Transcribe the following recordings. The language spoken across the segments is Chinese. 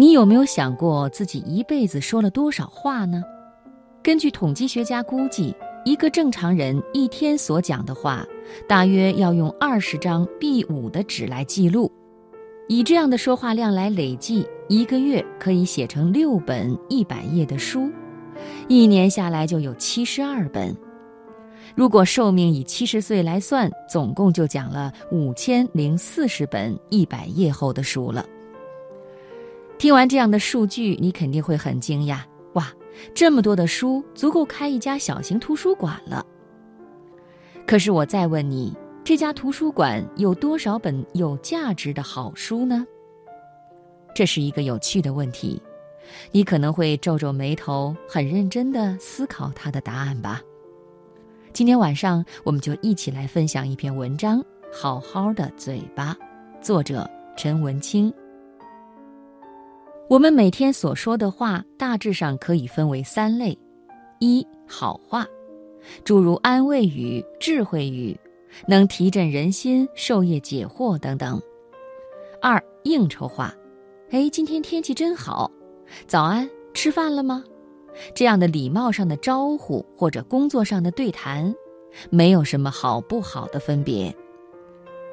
你有没有想过自己一辈子说了多少话呢？根据统计学家估计，一个正常人一天所讲的话，大约要用二十张 B5 的纸来记录。以这样的说话量来累计，一个月可以写成六本一百页的书，一年下来就有七十二本。如果寿命以七十岁来算，总共就讲了五千零四十本一百页厚的书了。听完这样的数据，你肯定会很惊讶：哇，这么多的书，足够开一家小型图书馆了。可是我再问你，这家图书馆有多少本有价值的好书呢？这是一个有趣的问题，你可能会皱皱眉头，很认真地思考它的答案吧。今天晚上，我们就一起来分享一篇文章《好好的嘴巴》，作者陈文清。我们每天所说的话，大致上可以分为三类：一、好话，诸如安慰语、智慧语，能提振人心、授业解惑等等；二、应酬话，哎，今天天气真好，早安，吃饭了吗？这样的礼貌上的招呼或者工作上的对谈，没有什么好不好的分别。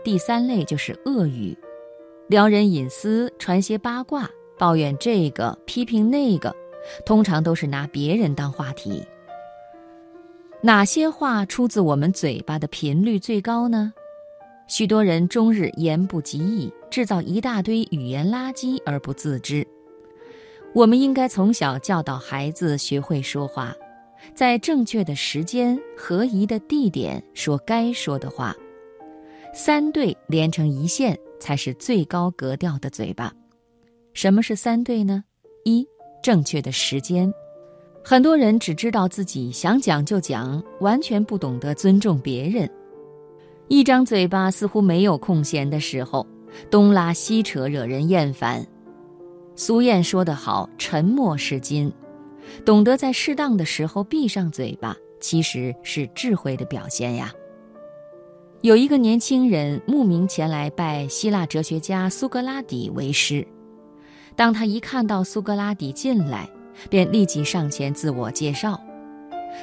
第三类就是恶语，撩人隐私，传些八卦，抱怨这个，批评那个，通常都是拿别人当话题。哪些话出自我们嘴巴的频率最高呢？许多人终日言不及义，制造一大堆语言垃圾而不自知。我们应该从小教导孩子学会说话，在正确的时间、合宜的地点说该说的话。三对连成一线才是最高格调的嘴巴。什么是三对呢？一、正确的时间。很多人只知道自己想讲就讲，完全不懂得尊重别人。一张嘴巴似乎没有空闲的时候，东拉西扯，惹人厌烦。苏燕说得好：“沉默是金。”懂得在适当的时候闭上嘴巴，其实是智慧的表现呀。有一个年轻人慕名前来拜希腊哲学家苏格拉底为师，当他一看到苏格拉底进来，便立即上前自我介绍，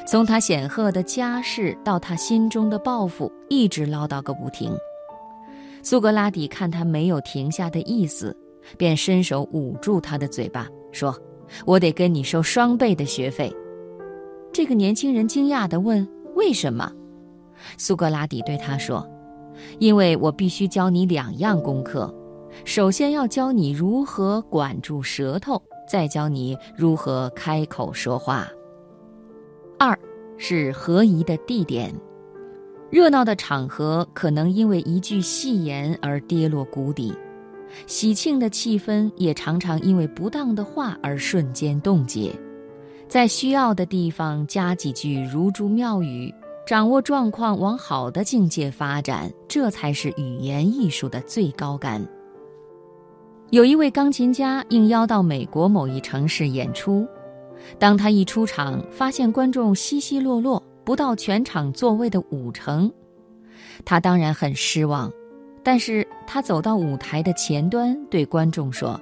从他显赫的家世到他心中的抱负，一直唠叨个不停。苏格拉底看他没有停下的意思。便伸手捂住他的嘴巴，说：“我得跟你收双倍的学费。”这个年轻人惊讶地问：“为什么？”苏格拉底对他说：“因为我必须教你两样功课，首先要教你如何管住舌头，再教你如何开口说话。二是合宜的地点，热闹的场合可能因为一句戏言而跌落谷底。”喜庆的气氛也常常因为不当的话而瞬间冻结，在需要的地方加几句如珠妙语，掌握状况往好的境界发展，这才是语言艺术的最高杆。有一位钢琴家应邀到美国某一城市演出，当他一出场，发现观众稀稀落落，不到全场座位的五成，他当然很失望。但是他走到舞台的前端，对观众说：“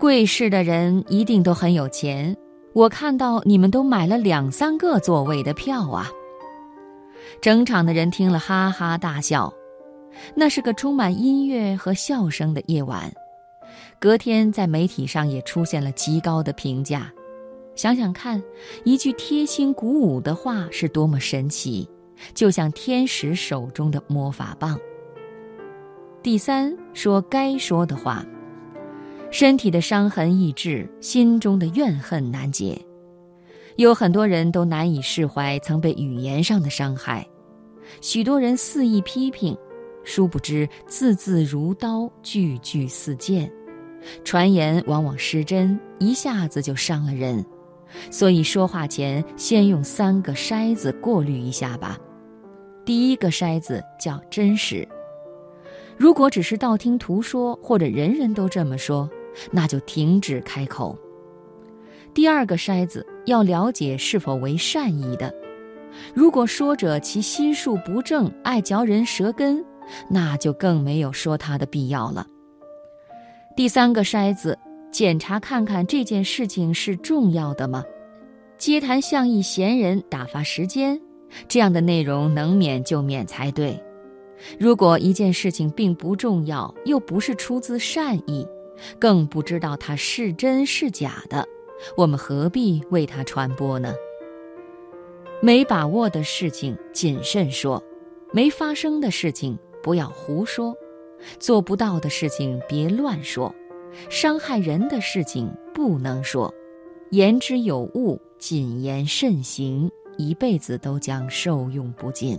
贵市的人一定都很有钱，我看到你们都买了两三个座位的票啊。”整场的人听了哈哈大笑。那是个充满音乐和笑声的夜晚。隔天在媒体上也出现了极高的评价。想想看，一句贴心鼓舞的话是多么神奇，就像天使手中的魔法棒。第三，说该说的话。身体的伤痕易治，心中的怨恨难解。有很多人都难以释怀曾被语言上的伤害，许多人肆意批评，殊不知字字如刀，句句似剑。传言往往失真，一下子就伤了人。所以说话前，先用三个筛子过滤一下吧。第一个筛子叫真实。如果只是道听途说，或者人人都这么说，那就停止开口。第二个筛子要了解是否为善意的，如果说者其心术不正，爱嚼人舌根，那就更没有说他的必要了。第三个筛子检查看看这件事情是重要的吗？接谈巷议闲人打发时间，这样的内容能免就免才对。如果一件事情并不重要，又不是出自善意，更不知道它是真是假的，我们何必为它传播呢？没把握的事情谨慎说，没发生的事情不要胡说，做不到的事情别乱说，伤害人的事情不能说，言之有物，谨言慎行，一辈子都将受用不尽。